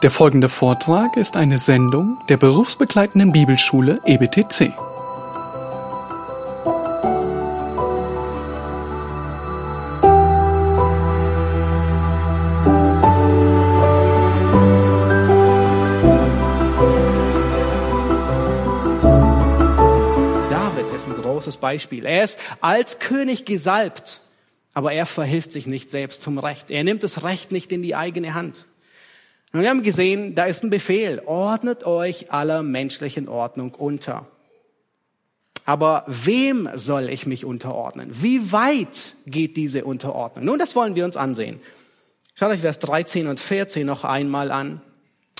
Der folgende Vortrag ist eine Sendung der berufsbegleitenden Bibelschule EBTC. David ist ein großes Beispiel. Er ist als König gesalbt, aber er verhilft sich nicht selbst zum Recht. Er nimmt das Recht nicht in die eigene Hand. Und wir haben gesehen, da ist ein Befehl. Ordnet euch aller menschlichen Ordnung unter. Aber wem soll ich mich unterordnen? Wie weit geht diese Unterordnung? Nun, das wollen wir uns ansehen. Schaut euch Vers 13 und 14 noch einmal an.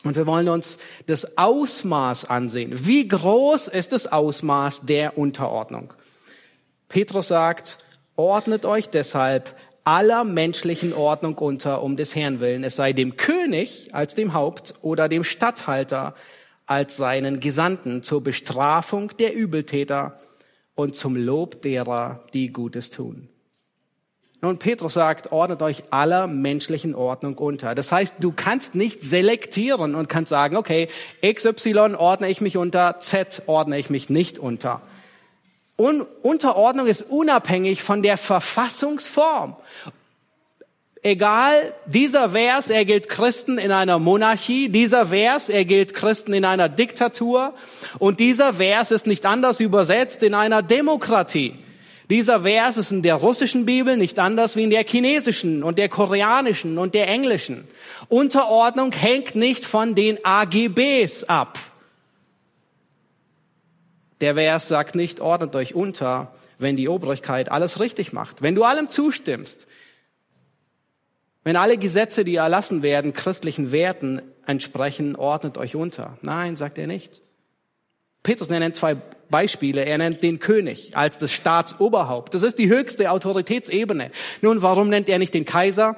Und wir wollen uns das Ausmaß ansehen. Wie groß ist das Ausmaß der Unterordnung? Petrus sagt, ordnet euch deshalb aller menschlichen Ordnung unter, um des Herrn willen, es sei dem König als dem Haupt oder dem Statthalter als seinen Gesandten zur Bestrafung der Übeltäter und zum Lob derer, die Gutes tun. Nun, Petrus sagt, ordnet euch aller menschlichen Ordnung unter. Das heißt, du kannst nicht selektieren und kannst sagen, okay, XY ordne ich mich unter, Z ordne ich mich nicht unter. Un Unterordnung ist unabhängig von der Verfassungsform. Egal, dieser Vers, er gilt Christen in einer Monarchie, dieser Vers, er gilt Christen in einer Diktatur und dieser Vers ist nicht anders übersetzt in einer Demokratie. Dieser Vers ist in der russischen Bibel nicht anders wie in der chinesischen und der koreanischen und der englischen. Unterordnung hängt nicht von den AGBs ab. Der Vers sagt nicht, ordnet euch unter, wenn die Obrigkeit alles richtig macht. Wenn du allem zustimmst, wenn alle Gesetze, die erlassen werden, christlichen Werten entsprechen, ordnet euch unter. Nein, sagt er nicht. Petrus nennt zwei Beispiele. Er nennt den König als das Staatsoberhaupt. Das ist die höchste Autoritätsebene. Nun, warum nennt er nicht den Kaiser?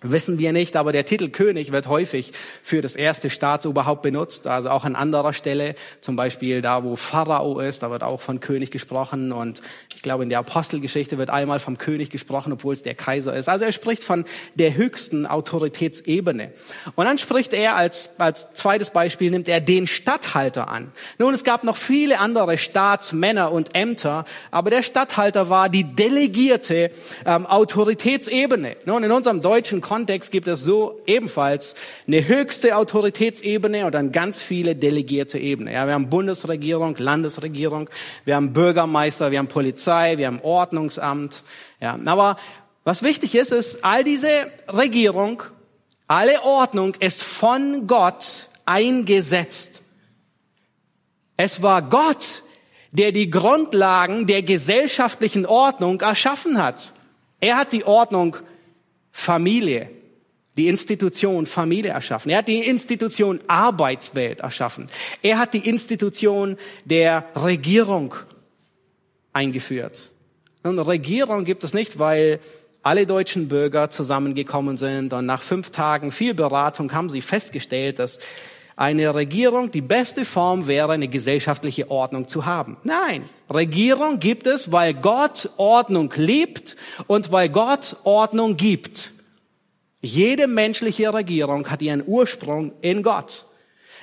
Wissen wir nicht, aber der Titel König wird häufig für das erste Staatsoberhaupt benutzt, also auch an anderer Stelle, zum Beispiel da, wo Pharao ist, da wird auch von König gesprochen und ich glaube, in der Apostelgeschichte wird einmal vom König gesprochen, obwohl es der Kaiser ist. Also er spricht von der höchsten Autoritätsebene. Und dann spricht er als, als zweites Beispiel, nimmt er den Statthalter an. Nun, es gab noch viele andere Staatsmänner und Ämter, aber der Statthalter war die delegierte ähm, Autoritätsebene. Nun, in unserem deutschen Kontext gibt es so ebenfalls eine höchste Autoritätsebene und dann ganz viele delegierte Ebenen. Ja, wir haben Bundesregierung, Landesregierung, wir haben Bürgermeister, wir haben Polizei, wir haben Ordnungsamt. Ja, aber was wichtig ist, ist, all diese Regierung, alle Ordnung ist von Gott eingesetzt. Es war Gott, der die Grundlagen der gesellschaftlichen Ordnung erschaffen hat. Er hat die Ordnung Familie, die Institution Familie erschaffen. Er hat die Institution Arbeitswelt erschaffen. Er hat die Institution der Regierung eingeführt. Und Regierung gibt es nicht, weil alle deutschen Bürger zusammengekommen sind und nach fünf Tagen viel Beratung haben sie festgestellt, dass eine Regierung die beste Form wäre, eine gesellschaftliche Ordnung zu haben. Nein, Regierung gibt es, weil Gott Ordnung liebt und weil Gott Ordnung gibt. Jede menschliche Regierung hat ihren Ursprung in Gott.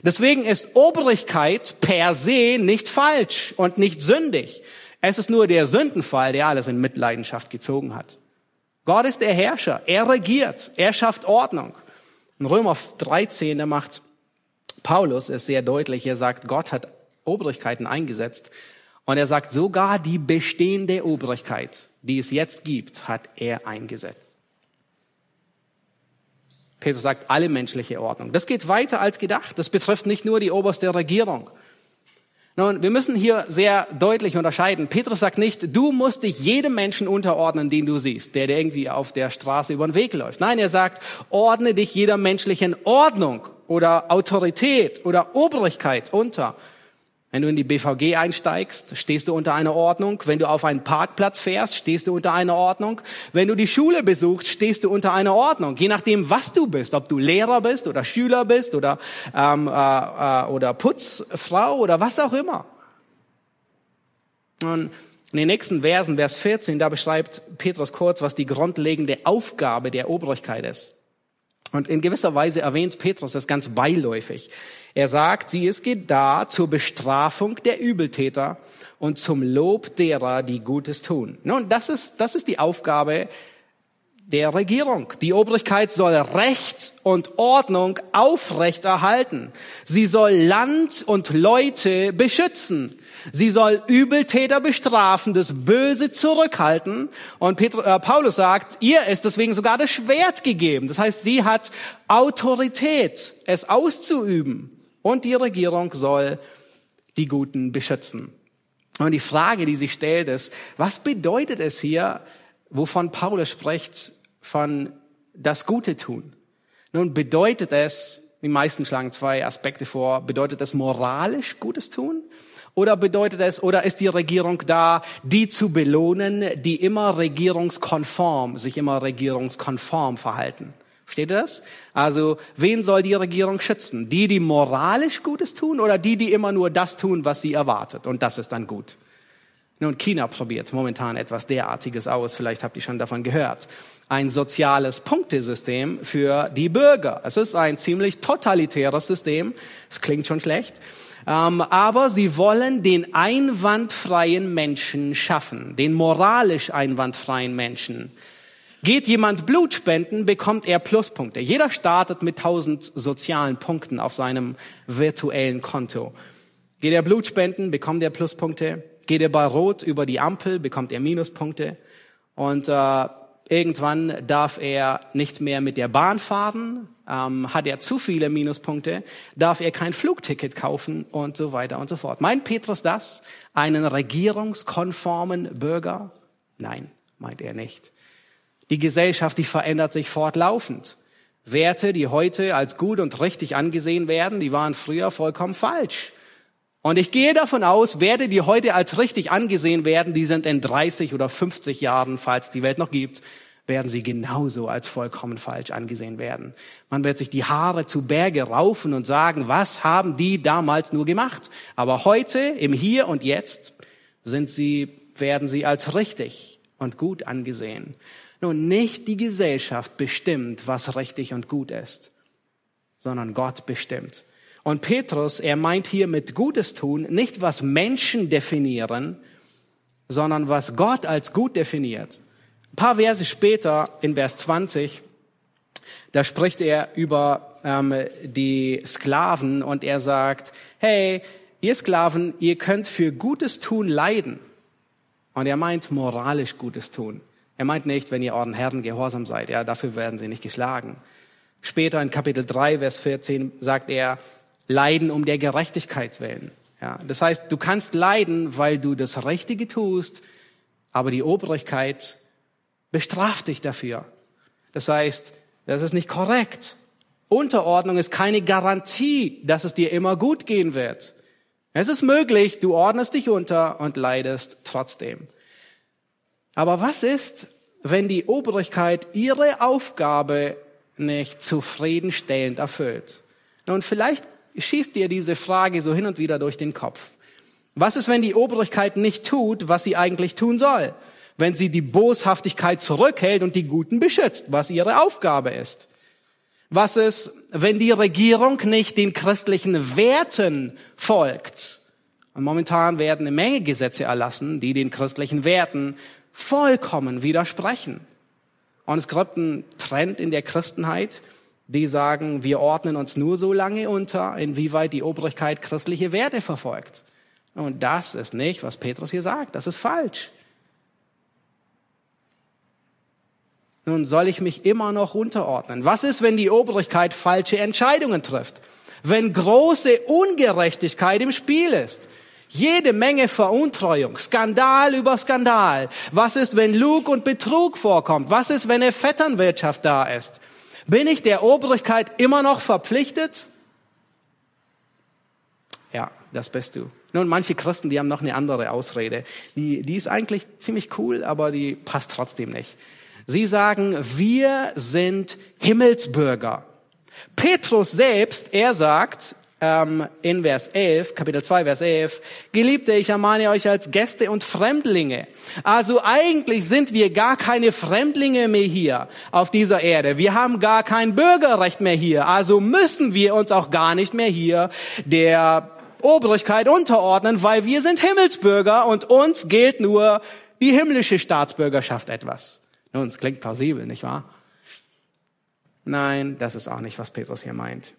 Deswegen ist Obrigkeit per se nicht falsch und nicht sündig. Es ist nur der Sündenfall, der alles in Mitleidenschaft gezogen hat. Gott ist der Herrscher. Er regiert. Er schafft Ordnung. In Römer 13, da macht Paulus es sehr deutlich. Er sagt, Gott hat Obrigkeiten eingesetzt. Und er sagt, sogar die bestehende Obrigkeit, die es jetzt gibt, hat er eingesetzt. Petrus sagt, alle menschliche Ordnung. Das geht weiter als gedacht. Das betrifft nicht nur die oberste Regierung. Nun, wir müssen hier sehr deutlich unterscheiden. Petrus sagt nicht, du musst dich jedem Menschen unterordnen, den du siehst, der dir irgendwie auf der Straße über den Weg läuft. Nein, er sagt, ordne dich jeder menschlichen Ordnung oder Autorität oder Obrigkeit unter. Wenn du in die BVG einsteigst, stehst du unter einer Ordnung. Wenn du auf einen Parkplatz fährst, stehst du unter einer Ordnung. Wenn du die Schule besuchst, stehst du unter einer Ordnung. Je nachdem, was du bist, ob du Lehrer bist oder Schüler bist oder ähm, äh, äh, oder Putzfrau oder was auch immer. Und in den nächsten Versen, Vers 14, da beschreibt Petrus kurz, was die grundlegende Aufgabe der Obrigkeit ist. Und in gewisser Weise erwähnt Petrus das ganz beiläufig. Er sagt, sie ist da zur Bestrafung der Übeltäter und zum Lob derer, die Gutes tun. Nun, das ist, das ist die Aufgabe der Regierung. Die Obrigkeit soll Recht und Ordnung aufrechterhalten. Sie soll Land und Leute beschützen. Sie soll Übeltäter bestrafen, das Böse zurückhalten. Und Petrus, äh, Paulus sagt, ihr ist deswegen sogar das Schwert gegeben. Das heißt, sie hat Autorität, es auszuüben. Und die Regierung soll die Guten beschützen. Und die Frage, die sich stellt, ist, was bedeutet es hier, wovon Paulus spricht, von das Gute tun? Nun bedeutet es, die meisten schlagen zwei Aspekte vor, bedeutet es moralisch Gutes tun? Oder bedeutet es, oder ist die Regierung da, die zu belohnen, die immer regierungskonform, sich immer regierungskonform verhalten? Versteht ihr das? Also, wen soll die Regierung schützen? Die, die moralisch Gutes tun oder die, die immer nur das tun, was sie erwartet? Und das ist dann gut. Nun, China probiert momentan etwas derartiges aus. Vielleicht habt ihr schon davon gehört. Ein soziales Punktesystem für die Bürger. Es ist ein ziemlich totalitäres System. Es klingt schon schlecht. Ähm, aber sie wollen den einwandfreien Menschen schaffen. Den moralisch einwandfreien Menschen. Geht jemand Blut spenden, bekommt er Pluspunkte. Jeder startet mit 1000 sozialen Punkten auf seinem virtuellen Konto. Geht er Blut spenden, bekommt er Pluspunkte. Geht er bei Rot über die Ampel, bekommt er Minuspunkte. Und äh, irgendwann darf er nicht mehr mit der Bahn fahren. Ähm, hat er zu viele Minuspunkte, darf er kein Flugticket kaufen und so weiter und so fort. Meint Petrus das? Einen regierungskonformen Bürger? Nein, meint er nicht. Die Gesellschaft, die verändert sich fortlaufend. Werte, die heute als gut und richtig angesehen werden, die waren früher vollkommen falsch. Und ich gehe davon aus, Werte, die heute als richtig angesehen werden, die sind in 30 oder 50 Jahren, falls die Welt noch gibt, werden sie genauso als vollkommen falsch angesehen werden. Man wird sich die Haare zu Berge raufen und sagen, was haben die damals nur gemacht? Aber heute, im Hier und Jetzt, sind sie, werden sie als richtig und gut angesehen. Nun, nicht die Gesellschaft bestimmt, was richtig und gut ist, sondern Gott bestimmt. Und Petrus, er meint hier mit Gutes tun nicht, was Menschen definieren, sondern was Gott als gut definiert. Ein paar Verse später, in Vers 20, da spricht er über ähm, die Sklaven und er sagt, hey, ihr Sklaven, ihr könnt für Gutes tun leiden. Und er meint moralisch Gutes tun. Er meint nicht, wenn ihr euren Herren gehorsam seid, ja, dafür werden sie nicht geschlagen. Später in Kapitel 3, Vers 14 sagt er, leiden um der Gerechtigkeit willen. Ja, das heißt, du kannst leiden, weil du das Richtige tust, aber die Obrigkeit bestraft dich dafür. Das heißt, das ist nicht korrekt. Unterordnung ist keine Garantie, dass es dir immer gut gehen wird. Es ist möglich, du ordnest dich unter und leidest trotzdem. Aber was ist, wenn die Obrigkeit ihre Aufgabe nicht zufriedenstellend erfüllt? Nun, vielleicht schießt dir diese Frage so hin und wieder durch den Kopf. Was ist, wenn die Obrigkeit nicht tut, was sie eigentlich tun soll? Wenn sie die Boshaftigkeit zurückhält und die Guten beschützt, was ihre Aufgabe ist? Was ist, wenn die Regierung nicht den christlichen Werten folgt? Und momentan werden eine Menge Gesetze erlassen, die den christlichen Werten vollkommen widersprechen. Und es gibt einen Trend in der Christenheit, die sagen, wir ordnen uns nur so lange unter, inwieweit die Obrigkeit christliche Werte verfolgt. Und das ist nicht, was Petrus hier sagt. Das ist falsch. Nun soll ich mich immer noch unterordnen. Was ist, wenn die Obrigkeit falsche Entscheidungen trifft? Wenn große Ungerechtigkeit im Spiel ist? Jede Menge Veruntreuung, Skandal über Skandal. Was ist, wenn Lug und Betrug vorkommt? Was ist, wenn eine Vetternwirtschaft da ist? Bin ich der Obrigkeit immer noch verpflichtet? Ja, das bist du. Nun, manche Christen, die haben noch eine andere Ausrede. Die, die ist eigentlich ziemlich cool, aber die passt trotzdem nicht. Sie sagen, wir sind Himmelsbürger. Petrus selbst, er sagt, ähm, in Vers 11, Kapitel 2, Vers 11, Geliebte, ich ermahne euch als Gäste und Fremdlinge. Also eigentlich sind wir gar keine Fremdlinge mehr hier auf dieser Erde. Wir haben gar kein Bürgerrecht mehr hier. Also müssen wir uns auch gar nicht mehr hier der Obrigkeit unterordnen, weil wir sind Himmelsbürger und uns gilt nur die himmlische Staatsbürgerschaft etwas. Nun, es klingt plausibel, nicht wahr? Nein, das ist auch nicht, was Petrus hier meint.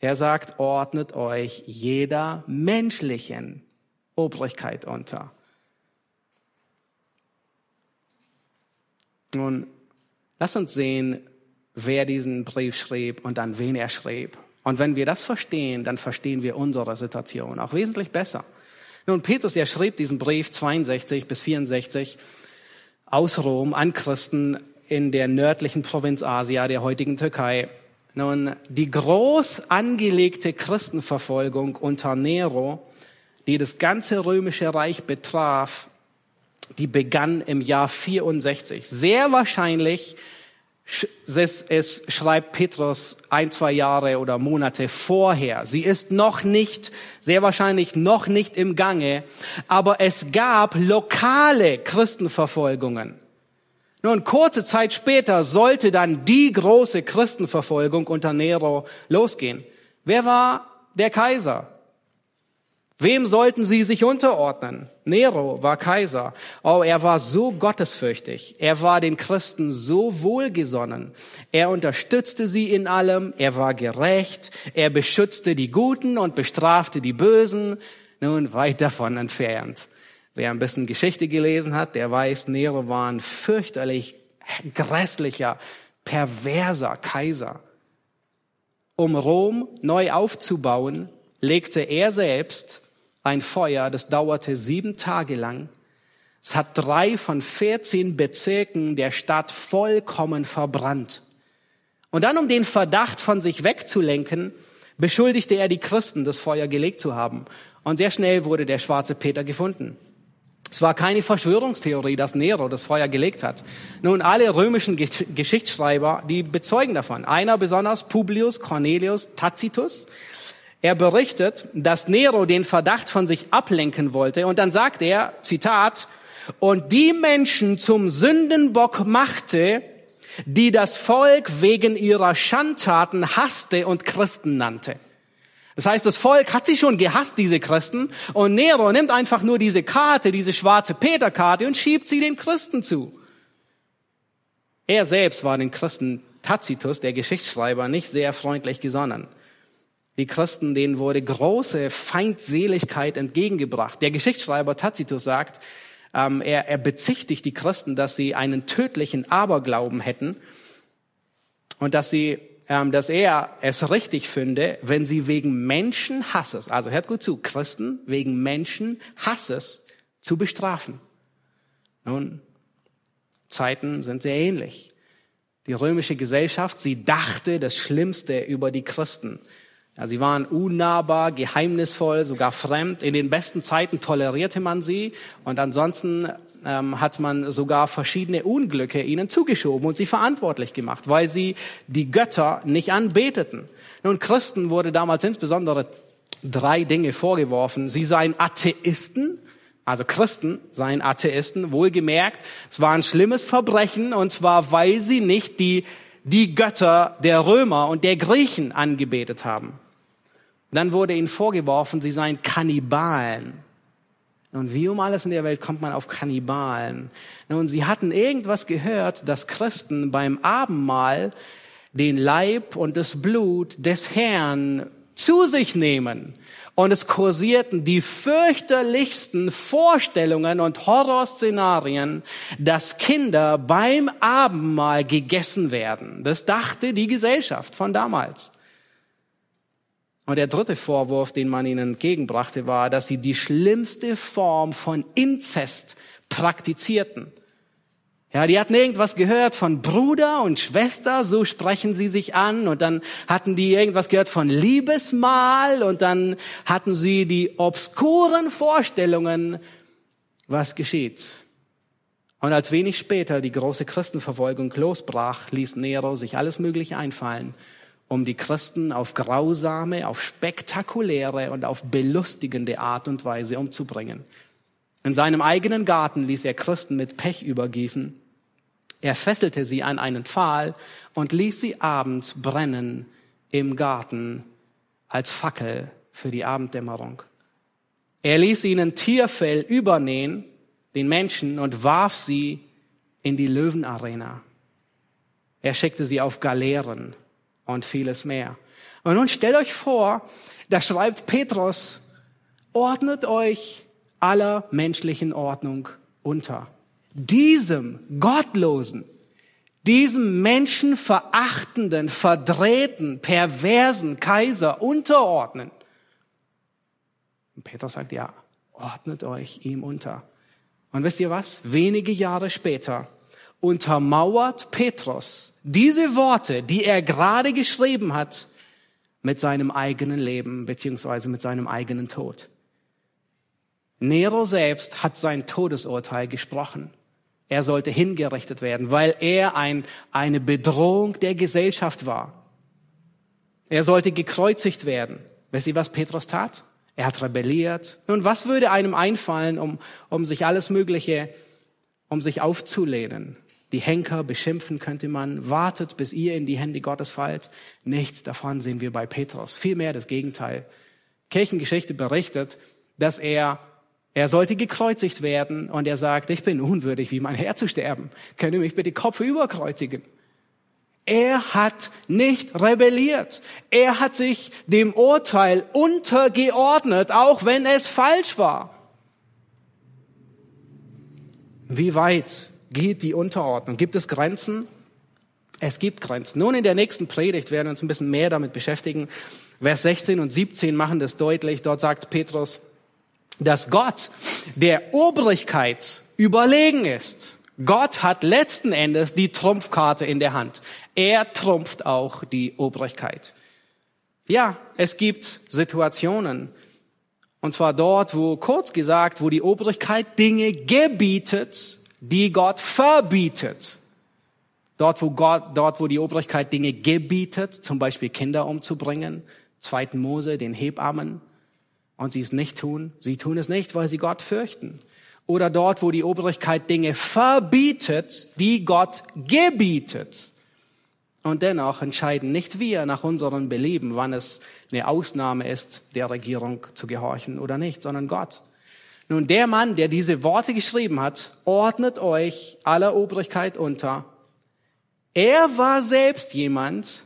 Er sagt, ordnet euch jeder menschlichen Obrigkeit unter. Nun, lass uns sehen, wer diesen Brief schrieb und an wen er schrieb. Und wenn wir das verstehen, dann verstehen wir unsere Situation auch wesentlich besser. Nun, Petrus, er schrieb diesen Brief 62 bis 64 aus Rom an Christen in der nördlichen Provinz Asia, der heutigen Türkei. Nun, die groß angelegte Christenverfolgung unter Nero, die das ganze römische Reich betraf, die begann im Jahr 64. Sehr wahrscheinlich es, es schreibt Petrus ein, zwei Jahre oder Monate vorher. Sie ist noch nicht, sehr wahrscheinlich noch nicht im Gange, aber es gab lokale Christenverfolgungen. Nun, kurze Zeit später sollte dann die große Christenverfolgung unter Nero losgehen. Wer war der Kaiser? Wem sollten sie sich unterordnen? Nero war Kaiser. Oh, er war so gottesfürchtig. Er war den Christen so wohlgesonnen. Er unterstützte sie in allem. Er war gerecht. Er beschützte die Guten und bestrafte die Bösen. Nun, weit davon entfernt. Wer ein bisschen Geschichte gelesen hat, der weiß, Nero war ein fürchterlich grässlicher, perverser Kaiser. Um Rom neu aufzubauen, legte er selbst ein Feuer, das dauerte sieben Tage lang. Es hat drei von 14 Bezirken der Stadt vollkommen verbrannt. Und dann, um den Verdacht von sich wegzulenken, beschuldigte er die Christen, das Feuer gelegt zu haben. Und sehr schnell wurde der schwarze Peter gefunden. Es war keine Verschwörungstheorie, dass Nero das Feuer gelegt hat. Nun, alle römischen Geschichtsschreiber, die bezeugen davon. Einer besonders, Publius Cornelius Tacitus, er berichtet, dass Nero den Verdacht von sich ablenken wollte und dann sagt er, Zitat, und die Menschen zum Sündenbock machte, die das Volk wegen ihrer Schandtaten hasste und Christen nannte. Das heißt, das Volk hat sie schon gehasst, diese Christen, und Nero nimmt einfach nur diese Karte, diese schwarze Peterkarte und schiebt sie den Christen zu. Er selbst war den Christen Tacitus, der Geschichtsschreiber, nicht sehr freundlich gesonnen. Die Christen, denen wurde große Feindseligkeit entgegengebracht. Der Geschichtsschreiber Tacitus sagt, ähm, er, er bezichtigt die Christen, dass sie einen tödlichen Aberglauben hätten und dass sie dass er es richtig finde, wenn sie wegen Menschenhasses, also hört gut zu, Christen wegen Menschenhasses zu bestrafen. Nun, Zeiten sind sehr ähnlich. Die römische Gesellschaft, sie dachte das Schlimmste über die Christen. Ja, sie waren unnahbar, geheimnisvoll, sogar fremd. In den besten Zeiten tolerierte man sie und ansonsten ähm, hat man sogar verschiedene Unglücke ihnen zugeschoben und sie verantwortlich gemacht, weil sie die Götter nicht anbeteten. Nun, Christen wurde damals insbesondere drei Dinge vorgeworfen. Sie seien Atheisten, also Christen seien Atheisten, wohlgemerkt, es war ein schlimmes Verbrechen und zwar, weil sie nicht die, die Götter der Römer und der Griechen angebetet haben. Dann wurde ihnen vorgeworfen, sie seien Kannibalen. Und wie um alles in der Welt kommt man auf Kannibalen? Nun, sie hatten irgendwas gehört, dass Christen beim Abendmahl den Leib und das Blut des Herrn zu sich nehmen. Und es kursierten die fürchterlichsten Vorstellungen und Horrorszenarien, dass Kinder beim Abendmahl gegessen werden. Das dachte die Gesellschaft von damals. Und der dritte Vorwurf, den man ihnen entgegenbrachte, war, dass sie die schlimmste Form von Inzest praktizierten. Ja, die hatten irgendwas gehört von Bruder und Schwester, so sprechen sie sich an. Und dann hatten die irgendwas gehört von Liebesmahl. Und dann hatten sie die obskuren Vorstellungen, was geschieht. Und als wenig später die große Christenverfolgung losbrach, ließ Nero sich alles Mögliche einfallen um die Christen auf grausame, auf spektakuläre und auf belustigende Art und Weise umzubringen. In seinem eigenen Garten ließ er Christen mit Pech übergießen. Er fesselte sie an einen Pfahl und ließ sie abends brennen im Garten als Fackel für die Abenddämmerung. Er ließ ihnen Tierfell übernähen, den Menschen, und warf sie in die Löwenarena. Er schickte sie auf Galeeren und vieles mehr. Und nun stellt euch vor, da schreibt Petrus, ordnet euch aller menschlichen Ordnung unter. Diesem gottlosen, diesem menschenverachtenden, verdrehten, perversen Kaiser unterordnen. Und Petrus sagt, ja, ordnet euch ihm unter. Und wisst ihr was? Wenige Jahre später untermauert Petrus diese Worte, die er gerade geschrieben hat, mit seinem eigenen Leben beziehungsweise mit seinem eigenen Tod. Nero selbst hat sein Todesurteil gesprochen. Er sollte hingerichtet werden, weil er ein, eine Bedrohung der Gesellschaft war. Er sollte gekreuzigt werden. Wisst ihr, was Petrus tat? Er hat rebelliert. Nun, was würde einem einfallen, um, um sich alles Mögliche, um sich aufzulehnen? Die Henker beschimpfen könnte man. Wartet, bis ihr in die Hände Gottes fallt. Nichts davon sehen wir bei Petrus. Vielmehr das Gegenteil. Kirchengeschichte berichtet, dass er er sollte gekreuzigt werden und er sagt, ich bin unwürdig, wie mein Herr zu sterben. Könne mich bitte Kopf überkreuzigen. Er hat nicht rebelliert. Er hat sich dem Urteil untergeordnet, auch wenn es falsch war. Wie weit geht die Unterordnung? Gibt es Grenzen? Es gibt Grenzen. Nun in der nächsten Predigt werden wir uns ein bisschen mehr damit beschäftigen. Vers 16 und 17 machen das deutlich. Dort sagt Petrus, dass Gott der Obrigkeit überlegen ist. Gott hat letzten Endes die Trumpfkarte in der Hand. Er trumpft auch die Obrigkeit. Ja, es gibt Situationen, und zwar dort, wo kurz gesagt, wo die Obrigkeit Dinge gebietet, die Gott verbietet. Dort, wo Gott, dort, wo die Obrigkeit Dinge gebietet, zum Beispiel Kinder umzubringen, zweiten Mose, den Hebammen, und sie es nicht tun, sie tun es nicht, weil sie Gott fürchten. Oder dort, wo die Obrigkeit Dinge verbietet, die Gott gebietet. Und dennoch entscheiden nicht wir nach unserem Belieben, wann es eine Ausnahme ist, der Regierung zu gehorchen oder nicht, sondern Gott. Nun, der Mann, der diese Worte geschrieben hat, ordnet euch aller Obrigkeit unter. Er war selbst jemand,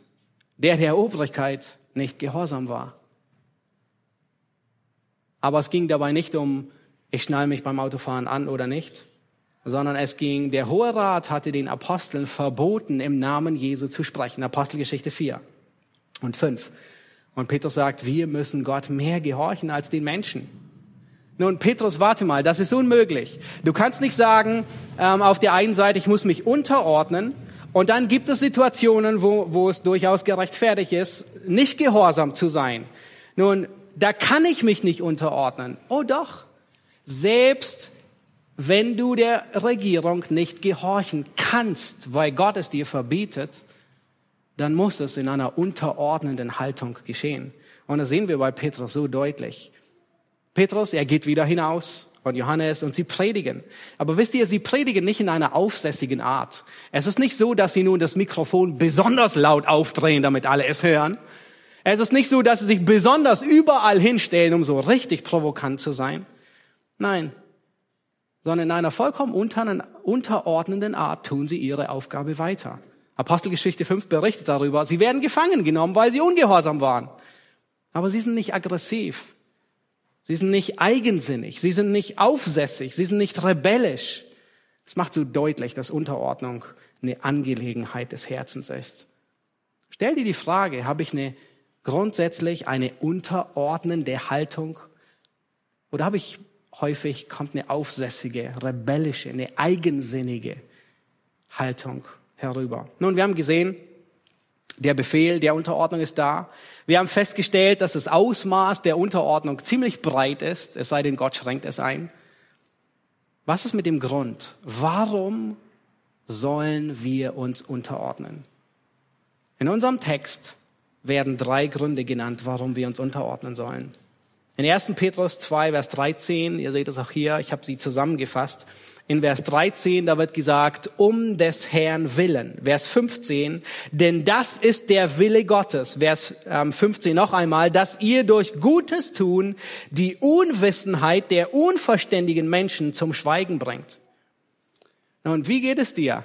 der der Obrigkeit nicht gehorsam war. Aber es ging dabei nicht um, ich schnall mich beim Autofahren an oder nicht, sondern es ging, der Hohe Rat hatte den Aposteln verboten, im Namen Jesu zu sprechen. Apostelgeschichte 4 und 5. Und Petrus sagt, wir müssen Gott mehr gehorchen als den Menschen. Nun, Petrus, warte mal, das ist unmöglich. Du kannst nicht sagen, ähm, auf der einen Seite, ich muss mich unterordnen, und dann gibt es Situationen, wo, wo es durchaus gerechtfertigt ist, nicht gehorsam zu sein. Nun, da kann ich mich nicht unterordnen. Oh doch. Selbst wenn du der Regierung nicht gehorchen kannst, weil Gott es dir verbietet, dann muss es in einer unterordnenden Haltung geschehen. Und das sehen wir bei Petrus so deutlich. Petrus, er geht wieder hinaus und Johannes und sie predigen. Aber wisst ihr, sie predigen nicht in einer aufsässigen Art. Es ist nicht so, dass sie nun das Mikrofon besonders laut aufdrehen, damit alle es hören. Es ist nicht so, dass sie sich besonders überall hinstellen, um so richtig provokant zu sein. Nein, sondern in einer vollkommen unterordnenden Art tun sie ihre Aufgabe weiter. Apostelgeschichte 5 berichtet darüber, sie werden gefangen genommen, weil sie ungehorsam waren. Aber sie sind nicht aggressiv. Sie sind nicht eigensinnig, sie sind nicht aufsässig, sie sind nicht rebellisch. Das macht so deutlich, dass Unterordnung eine Angelegenheit des Herzens ist. Stell dir die Frage, habe ich eine grundsätzlich eine unterordnende Haltung oder habe ich häufig kommt eine aufsässige, rebellische, eine eigensinnige Haltung herüber? Nun, wir haben gesehen, der Befehl der Unterordnung ist da. Wir haben festgestellt, dass das Ausmaß der Unterordnung ziemlich breit ist, es sei denn, Gott schränkt es ein. Was ist mit dem Grund? Warum sollen wir uns unterordnen? In unserem Text werden drei Gründe genannt, warum wir uns unterordnen sollen. In 1. Petrus 2, Vers 13, ihr seht es auch hier, ich habe sie zusammengefasst. In Vers 13, da wird gesagt, um des Herrn willen. Vers 15, denn das ist der Wille Gottes. Vers 15 ähm, noch einmal, dass ihr durch Gutes tun die Unwissenheit der unverständigen Menschen zum Schweigen bringt. Und wie geht es dir,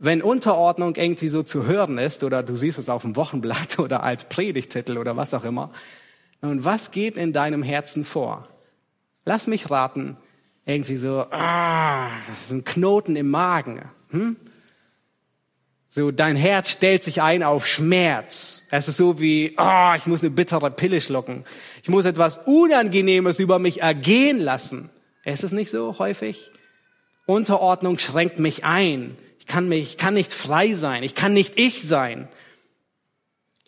wenn Unterordnung irgendwie so zu hören ist oder du siehst es auf dem Wochenblatt oder als Predigtitel oder was auch immer? Und was geht in deinem Herzen vor? Lass mich raten, irgendwie so, ah, das ist ein Knoten im Magen. Hm? So, dein Herz stellt sich ein auf Schmerz. Es ist so wie, ah, ich muss eine bittere Pille schlucken. Ich muss etwas Unangenehmes über mich ergehen lassen. Ist es nicht so häufig? Unterordnung schränkt mich ein. Ich kann mich, ich kann nicht frei sein. Ich kann nicht ich sein.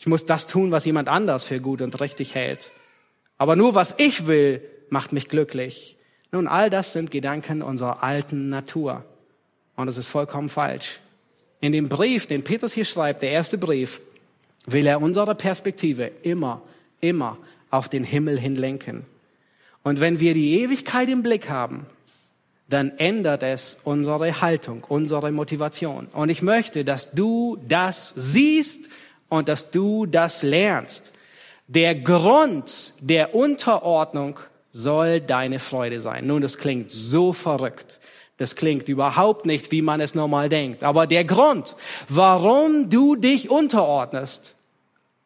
Ich muss das tun, was jemand anders für gut und richtig hält. Aber nur was ich will, macht mich glücklich. Nun, all das sind Gedanken unserer alten Natur. Und es ist vollkommen falsch. In dem Brief, den Petrus hier schreibt, der erste Brief, will er unsere Perspektive immer, immer auf den Himmel hin lenken. Und wenn wir die Ewigkeit im Blick haben, dann ändert es unsere Haltung, unsere Motivation. Und ich möchte, dass du das siehst und dass du das lernst. Der Grund der Unterordnung soll deine Freude sein. Nun, das klingt so verrückt. Das klingt überhaupt nicht, wie man es normal denkt. Aber der Grund, warum du dich unterordnest,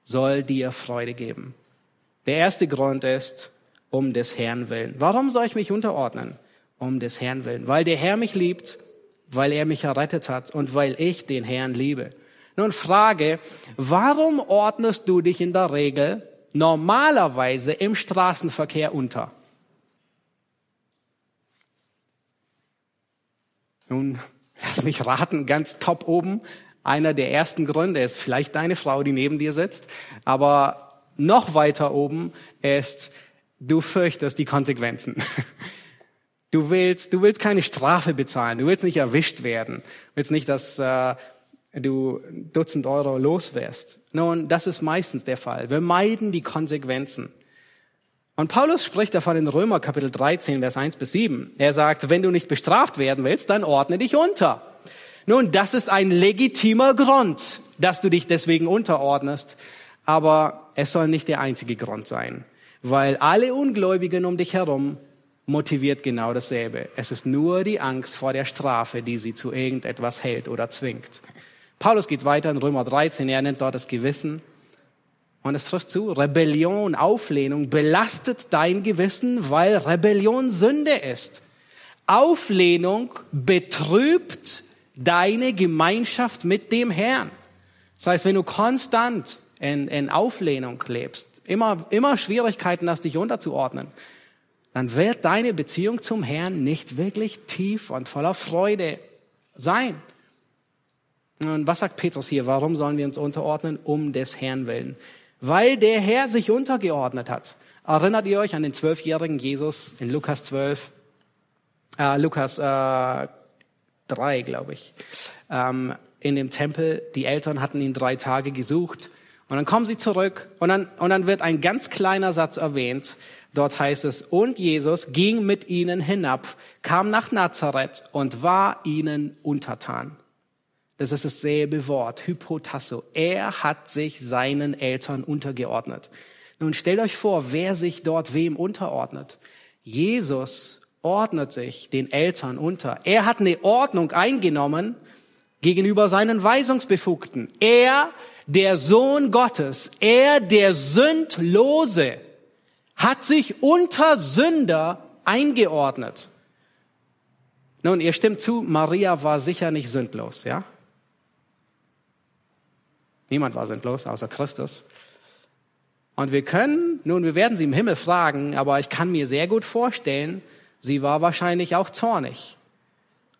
soll dir Freude geben. Der erste Grund ist, um des Herrn willen. Warum soll ich mich unterordnen? Um des Herrn willen. Weil der Herr mich liebt, weil er mich errettet hat und weil ich den Herrn liebe. Nun Frage, warum ordnest du dich in der Regel normalerweise im Straßenverkehr unter? Nun, lass mich raten, ganz top oben. Einer der ersten Gründe ist vielleicht deine Frau, die neben dir sitzt. Aber noch weiter oben ist, du fürchtest die Konsequenzen. Du willst, du willst keine Strafe bezahlen. Du willst nicht erwischt werden. Du willst nicht, dass äh, du Dutzend Euro los wärst. Nun, das ist meistens der Fall. Wir meiden die Konsequenzen. Und Paulus spricht davon in Römer Kapitel 13, Vers 1 bis 7. Er sagt, wenn du nicht bestraft werden willst, dann ordne dich unter. Nun, das ist ein legitimer Grund, dass du dich deswegen unterordnest. Aber es soll nicht der einzige Grund sein. Weil alle Ungläubigen um dich herum motiviert genau dasselbe. Es ist nur die Angst vor der Strafe, die sie zu irgendetwas hält oder zwingt. Paulus geht weiter in Römer 13, er nennt dort das Gewissen. Und es trifft zu, Rebellion, Auflehnung belastet dein Gewissen, weil Rebellion Sünde ist. Auflehnung betrübt deine Gemeinschaft mit dem Herrn. Das heißt, wenn du konstant in, in Auflehnung lebst, immer, immer Schwierigkeiten hast, dich unterzuordnen, dann wird deine Beziehung zum Herrn nicht wirklich tief und voller Freude sein. Und was sagt Petrus hier? Warum sollen wir uns unterordnen? Um des Herrn willen. Weil der Herr sich untergeordnet hat. Erinnert ihr euch an den zwölfjährigen Jesus in Lukas 12, äh, Lukas äh, 3, glaube ich, ähm, in dem Tempel. Die Eltern hatten ihn drei Tage gesucht. Und dann kommen sie zurück und dann, und dann wird ein ganz kleiner Satz erwähnt. Dort heißt es, und Jesus ging mit ihnen hinab, kam nach Nazareth und war ihnen untertan. Das ist dasselbe Wort, Hypotasso. Er hat sich seinen Eltern untergeordnet. Nun stellt euch vor, wer sich dort wem unterordnet. Jesus ordnet sich den Eltern unter. Er hat eine Ordnung eingenommen gegenüber seinen Weisungsbefugten. Er, der Sohn Gottes, er, der Sündlose, hat sich unter Sünder eingeordnet. Nun, ihr stimmt zu, Maria war sicher nicht sündlos, ja? Niemand war sündlos außer Christus. Und wir können, nun, wir werden sie im Himmel fragen, aber ich kann mir sehr gut vorstellen, sie war wahrscheinlich auch zornig.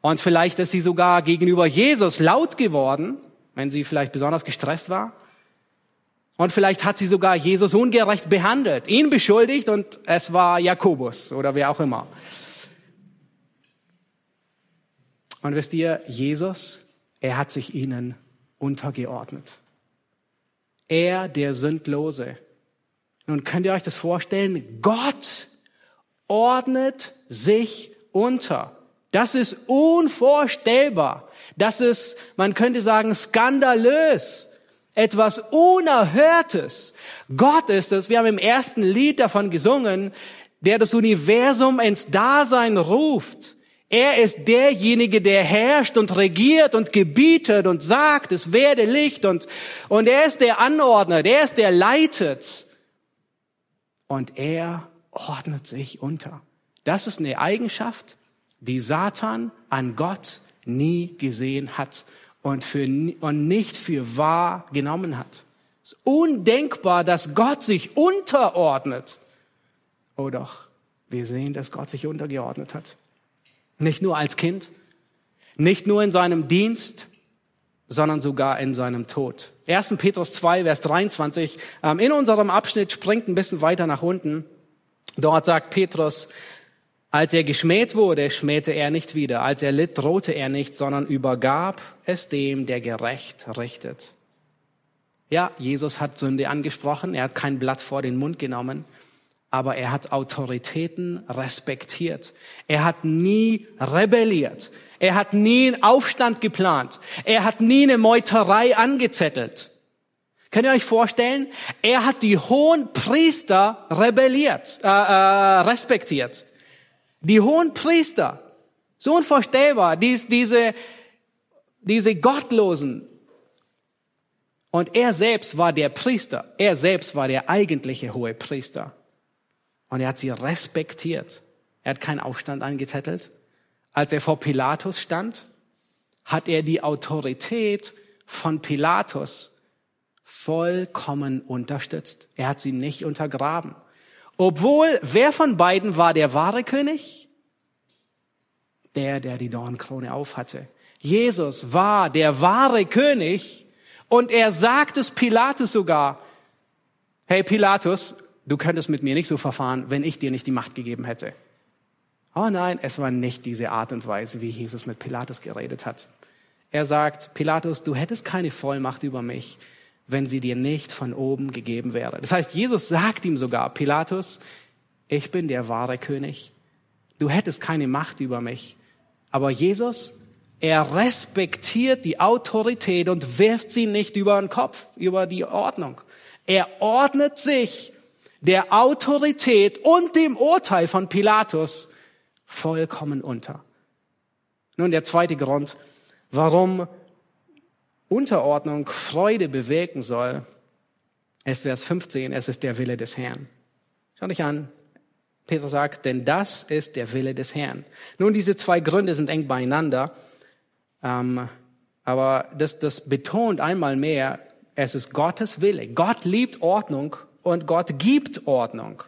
Und vielleicht ist sie sogar gegenüber Jesus laut geworden, wenn sie vielleicht besonders gestresst war. Und vielleicht hat sie sogar Jesus ungerecht behandelt, ihn beschuldigt und es war Jakobus oder wer auch immer. Und wisst ihr, Jesus, er hat sich ihnen untergeordnet. Er, der Sündlose. Nun könnt ihr euch das vorstellen? Gott ordnet sich unter. Das ist unvorstellbar. Das ist, man könnte sagen, skandalös. Etwas Unerhörtes. Gott ist es, wir haben im ersten Lied davon gesungen, der das Universum ins Dasein ruft. Er ist derjenige, der herrscht und regiert und gebietet und sagt, es werde Licht und, und er ist der Anordner, der ist der leitet. Und er ordnet sich unter. Das ist eine Eigenschaft, die Satan an Gott nie gesehen hat und, für, und nicht für wahr genommen hat. Es ist undenkbar, dass Gott sich unterordnet. Oh doch, wir sehen, dass Gott sich untergeordnet hat. Nicht nur als Kind, nicht nur in seinem Dienst, sondern sogar in seinem Tod. 1. Petrus 2, Vers 23. Ähm, in unserem Abschnitt springt ein bisschen weiter nach unten. Dort sagt Petrus, als er geschmäht wurde, schmähte er nicht wieder. Als er litt, drohte er nicht, sondern übergab es dem, der gerecht richtet. Ja, Jesus hat Sünde angesprochen. Er hat kein Blatt vor den Mund genommen aber er hat Autoritäten respektiert. Er hat nie rebelliert. Er hat nie einen Aufstand geplant. Er hat nie eine Meuterei angezettelt. Könnt ihr euch vorstellen? Er hat die hohen Priester rebelliert, äh, äh, respektiert. Die hohen Priester, so unvorstellbar, dies, diese, diese Gottlosen. Und er selbst war der Priester. Er selbst war der eigentliche hohe Priester. Und er hat sie respektiert. Er hat keinen Aufstand angezettelt. Als er vor Pilatus stand, hat er die Autorität von Pilatus vollkommen unterstützt. Er hat sie nicht untergraben. Obwohl, wer von beiden war der wahre König? Der, der die Dornkrone aufhatte. Jesus war der wahre König und er sagt es Pilatus sogar. Hey Pilatus, du könntest mit mir nicht so verfahren, wenn ich dir nicht die Macht gegeben hätte. Oh nein, es war nicht diese Art und Weise, wie Jesus mit Pilatus geredet hat. Er sagt, Pilatus, du hättest keine Vollmacht über mich, wenn sie dir nicht von oben gegeben wäre. Das heißt, Jesus sagt ihm sogar, Pilatus, ich bin der wahre König. Du hättest keine Macht über mich. Aber Jesus, er respektiert die Autorität und wirft sie nicht über den Kopf, über die Ordnung. Er ordnet sich der Autorität und dem Urteil von Pilatus vollkommen unter. Nun der zweite Grund, warum Unterordnung Freude bewirken soll, ist Vers 15, es ist der Wille des Herrn. Schau dich an. Petrus sagt, denn das ist der Wille des Herrn. Nun, diese zwei Gründe sind eng beieinander, ähm, aber das, das betont einmal mehr, es ist Gottes Wille. Gott liebt Ordnung und Gott gibt Ordnung.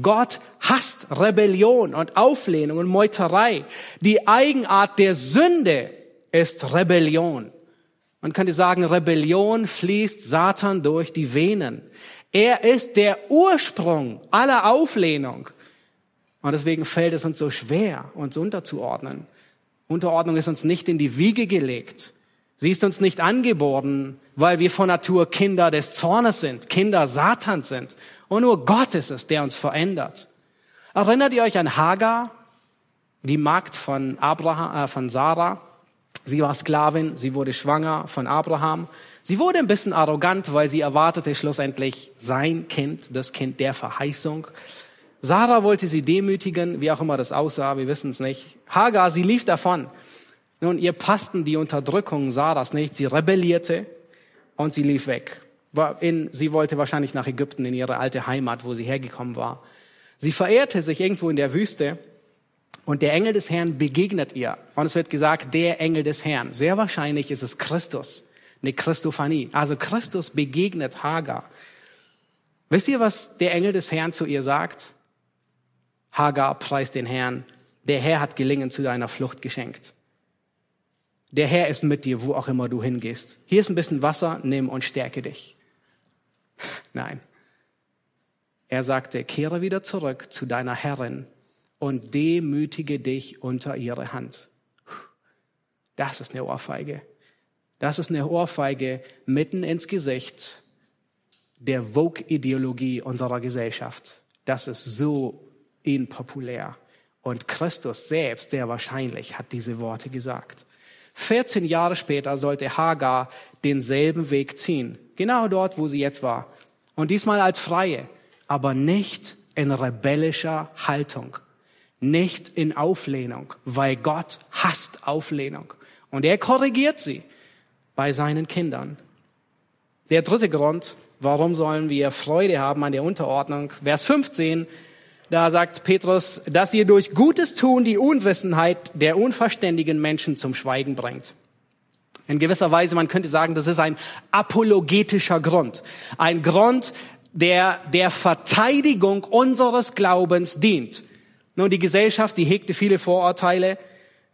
Gott hasst Rebellion und Auflehnung und Meuterei. Die Eigenart der Sünde ist Rebellion. Man könnte sagen, Rebellion fließt Satan durch die Venen. Er ist der Ursprung aller Auflehnung. Und deswegen fällt es uns so schwer, uns unterzuordnen. Unterordnung ist uns nicht in die Wiege gelegt. Sie ist uns nicht angeboren, weil wir von Natur Kinder des Zornes sind, Kinder Satans sind. Und nur Gott ist es, der uns verändert. Erinnert ihr euch an Hagar, die Magd von Abraham, äh, von Sarah? Sie war Sklavin, sie wurde schwanger von Abraham. Sie wurde ein bisschen arrogant, weil sie erwartete schlussendlich sein Kind, das Kind der Verheißung. Sarah wollte sie demütigen, wie auch immer das aussah, wir wissen es nicht. Hagar, sie lief davon. Nun, ihr passten die Unterdrückung Sarahs nicht. Sie rebellierte und sie lief weg. In, sie wollte wahrscheinlich nach Ägypten, in ihre alte Heimat, wo sie hergekommen war. Sie verehrte sich irgendwo in der Wüste und der Engel des Herrn begegnet ihr. Und es wird gesagt, der Engel des Herrn. Sehr wahrscheinlich ist es Christus, eine Christophanie. Also Christus begegnet Hagar. Wisst ihr, was der Engel des Herrn zu ihr sagt? Hagar preist den Herrn. Der Herr hat Gelingen zu deiner Flucht geschenkt. Der Herr ist mit dir, wo auch immer du hingehst. Hier ist ein bisschen Wasser, nimm und stärke dich. Nein. Er sagte, kehre wieder zurück zu deiner Herrin und demütige dich unter ihre Hand. Das ist eine Ohrfeige. Das ist eine Ohrfeige mitten ins Gesicht der Vogue-Ideologie unserer Gesellschaft. Das ist so impopulär. Und Christus selbst, sehr wahrscheinlich, hat diese Worte gesagt. 14 Jahre später sollte Hagar denselben Weg ziehen. Genau dort, wo sie jetzt war. Und diesmal als Freie, aber nicht in rebellischer Haltung. Nicht in Auflehnung, weil Gott hasst Auflehnung. Und er korrigiert sie bei seinen Kindern. Der dritte Grund, warum sollen wir Freude haben an der Unterordnung? Vers 15, da sagt Petrus, dass ihr durch gutes Tun die Unwissenheit der unverständigen Menschen zum Schweigen bringt. In gewisser Weise, man könnte sagen, das ist ein apologetischer Grund. Ein Grund, der der Verteidigung unseres Glaubens dient. Nun, die Gesellschaft, die hegte viele Vorurteile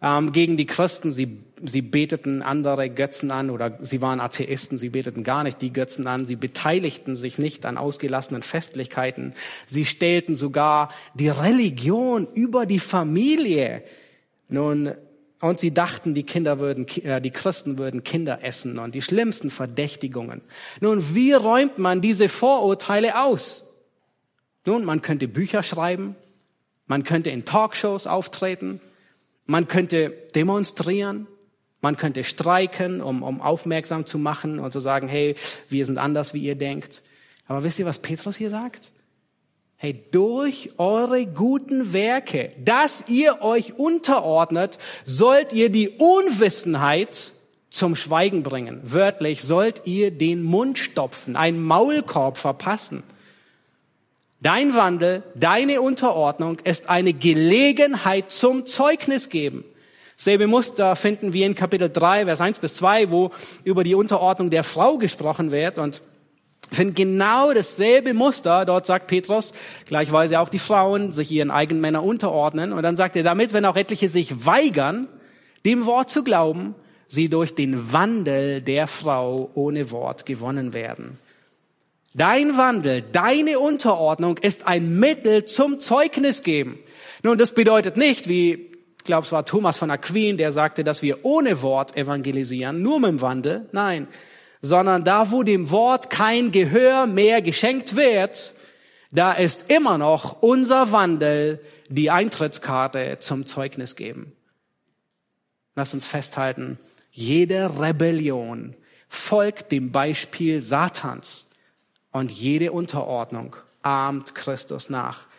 ähm, gegen die Christen. Sie, sie beteten andere Götzen an oder sie waren Atheisten, sie beteten gar nicht die Götzen an. Sie beteiligten sich nicht an ausgelassenen Festlichkeiten. Sie stellten sogar die Religion über die Familie. Nun, und sie dachten, die Kinder würden, äh, die Christen würden Kinder essen und die schlimmsten Verdächtigungen. Nun, wie räumt man diese Vorurteile aus? Nun, man könnte Bücher schreiben, man könnte in Talkshows auftreten, man könnte demonstrieren, man könnte streiken, um, um aufmerksam zu machen und zu sagen, hey, wir sind anders, wie ihr denkt. Aber wisst ihr, was Petrus hier sagt? Hey, durch eure guten Werke, dass ihr euch unterordnet, sollt ihr die Unwissenheit zum Schweigen bringen. Wörtlich sollt ihr den Mund stopfen, einen Maulkorb verpassen. Dein Wandel, deine Unterordnung ist eine Gelegenheit zum Zeugnis geben. Selbe Muster finden wir in Kapitel 3, Vers 1 bis 2, wo über die Unterordnung der Frau gesprochen wird und finden genau dasselbe Muster. Dort sagt Petrus, gleichweise auch die Frauen sich ihren eigenen Männern unterordnen. Und dann sagt er, damit, wenn auch etliche sich weigern, dem Wort zu glauben, sie durch den Wandel der Frau ohne Wort gewonnen werden. Dein Wandel, deine Unterordnung ist ein Mittel zum Zeugnis geben. Nun, das bedeutet nicht, wie, ich glaube, es war Thomas von Aquin, der sagte, dass wir ohne Wort evangelisieren, nur mit dem Wandel. Nein, sondern da, wo dem Wort kein Gehör mehr geschenkt wird, da ist immer noch unser Wandel die Eintrittskarte zum Zeugnis geben. Lass uns festhalten, jede Rebellion folgt dem Beispiel Satans und jede Unterordnung ahmt Christus nach.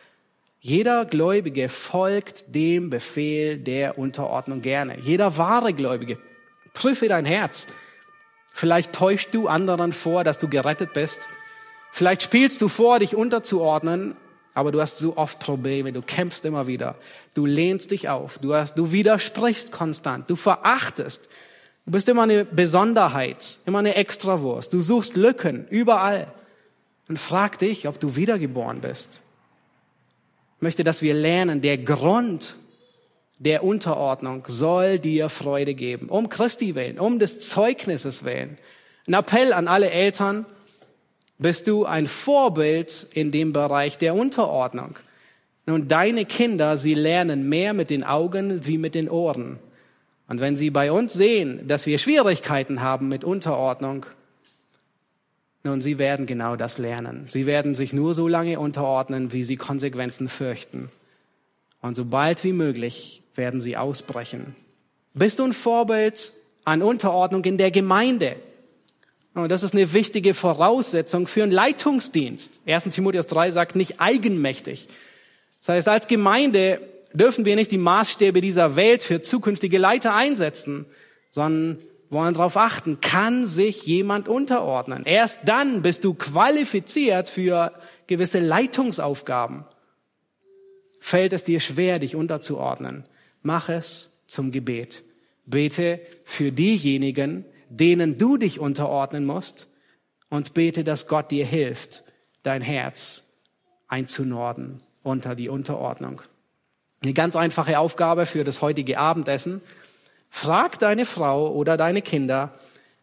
Jeder Gläubige folgt dem Befehl der Unterordnung gerne. Jeder wahre Gläubige. Prüfe dein Herz. Vielleicht täuschst du anderen vor, dass du gerettet bist. Vielleicht spielst du vor, dich unterzuordnen, aber du hast so oft Probleme, du kämpfst immer wieder. Du lehnst dich auf, du, hast, du widersprichst konstant, du verachtest. Du bist immer eine Besonderheit, immer eine Extrawurst. Du suchst Lücken überall. Und frag dich, ob du wiedergeboren bist. Möchte, dass wir lernen, der Grund der Unterordnung soll dir Freude geben. Um Christi willen, um des Zeugnisses willen. Ein Appell an alle Eltern. Bist du ein Vorbild in dem Bereich der Unterordnung? Nun, deine Kinder, sie lernen mehr mit den Augen wie mit den Ohren. Und wenn sie bei uns sehen, dass wir Schwierigkeiten haben mit Unterordnung, nun, sie werden genau das lernen. Sie werden sich nur so lange unterordnen, wie sie Konsequenzen fürchten. Und sobald wie möglich werden sie ausbrechen. Bist du ein Vorbild an Unterordnung in der Gemeinde? Und das ist eine wichtige Voraussetzung für einen Leitungsdienst. 1. Timotheus 3 sagt nicht eigenmächtig. Das heißt, als Gemeinde dürfen wir nicht die Maßstäbe dieser Welt für zukünftige Leiter einsetzen, sondern wollen darauf achten, kann sich jemand unterordnen. Erst dann bist du qualifiziert für gewisse Leitungsaufgaben. Fällt es dir schwer, dich unterzuordnen, mach es zum Gebet. Bete für diejenigen, denen du dich unterordnen musst und bete, dass Gott dir hilft, dein Herz einzunorden unter die Unterordnung. Eine ganz einfache Aufgabe für das heutige Abendessen. Frag deine Frau oder deine Kinder,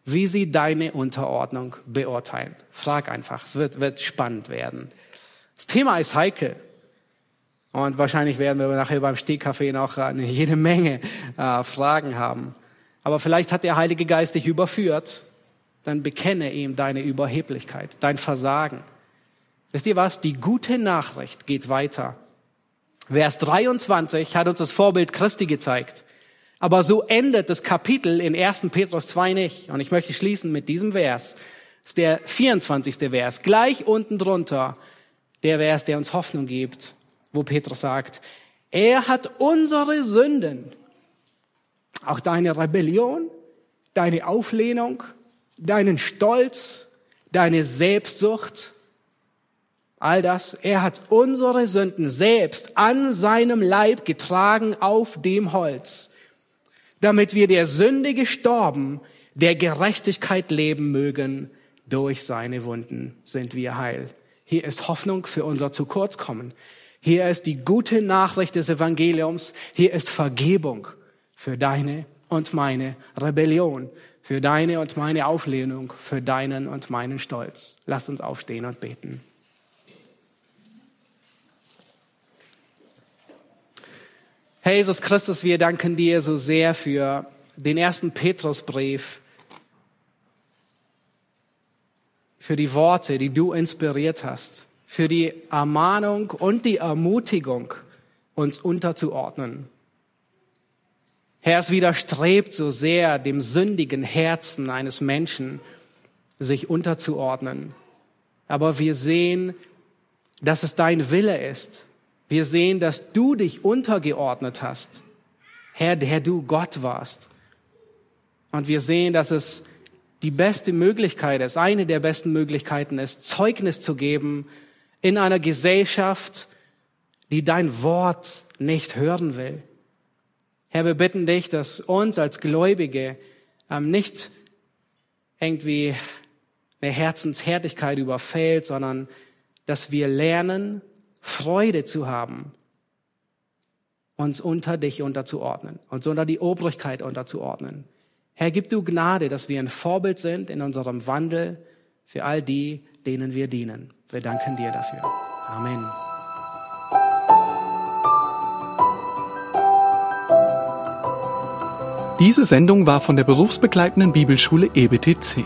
wie sie deine Unterordnung beurteilen. Frag einfach. Es wird, wird spannend werden. Das Thema ist heikel. Und wahrscheinlich werden wir nachher beim Stehkaffee noch eine jede Menge äh, Fragen haben. Aber vielleicht hat der Heilige Geist dich überführt. dann bekenne ihm deine Überheblichkeit, dein Versagen. Wisst ihr was? Die gute Nachricht geht weiter. Vers 23 hat uns das Vorbild Christi gezeigt. Aber so endet das Kapitel in 1. Petrus 2 nicht. Und ich möchte schließen mit diesem Vers. Das ist der 24. Vers. Gleich unten drunter der Vers, der uns Hoffnung gibt, wo Petrus sagt, er hat unsere Sünden, auch deine Rebellion, deine Auflehnung, deinen Stolz, deine Selbstsucht, all das, er hat unsere Sünden selbst an seinem Leib getragen auf dem Holz, damit wir der Sünde gestorben, der Gerechtigkeit leben mögen. Durch seine Wunden sind wir heil. Hier ist Hoffnung für unser zu kurz kommen. Hier ist die gute Nachricht des Evangeliums. Hier ist Vergebung für deine und meine Rebellion, für deine und meine Auflehnung, für deinen und meinen Stolz. Lass uns aufstehen und beten. Herr Jesus Christus, wir danken dir so sehr für den ersten Petrusbrief, für die Worte, die du inspiriert hast, für die Ermahnung und die Ermutigung, uns unterzuordnen. Herr, es widerstrebt so sehr dem sündigen Herzen eines Menschen, sich unterzuordnen. Aber wir sehen, dass es dein Wille ist, wir sehen, dass du dich untergeordnet hast, Herr, der du Gott warst. Und wir sehen, dass es die beste Möglichkeit ist, eine der besten Möglichkeiten ist, Zeugnis zu geben in einer Gesellschaft, die dein Wort nicht hören will. Herr, wir bitten dich, dass uns als Gläubige ähm, nicht irgendwie eine Herzenshärtigkeit überfällt, sondern dass wir lernen, Freude zu haben, uns unter dich unterzuordnen, uns unter die Obrigkeit unterzuordnen. Herr, gib du Gnade, dass wir ein Vorbild sind in unserem Wandel für all die, denen wir dienen. Wir danken dir dafür. Amen. Diese Sendung war von der berufsbegleitenden Bibelschule EBTC.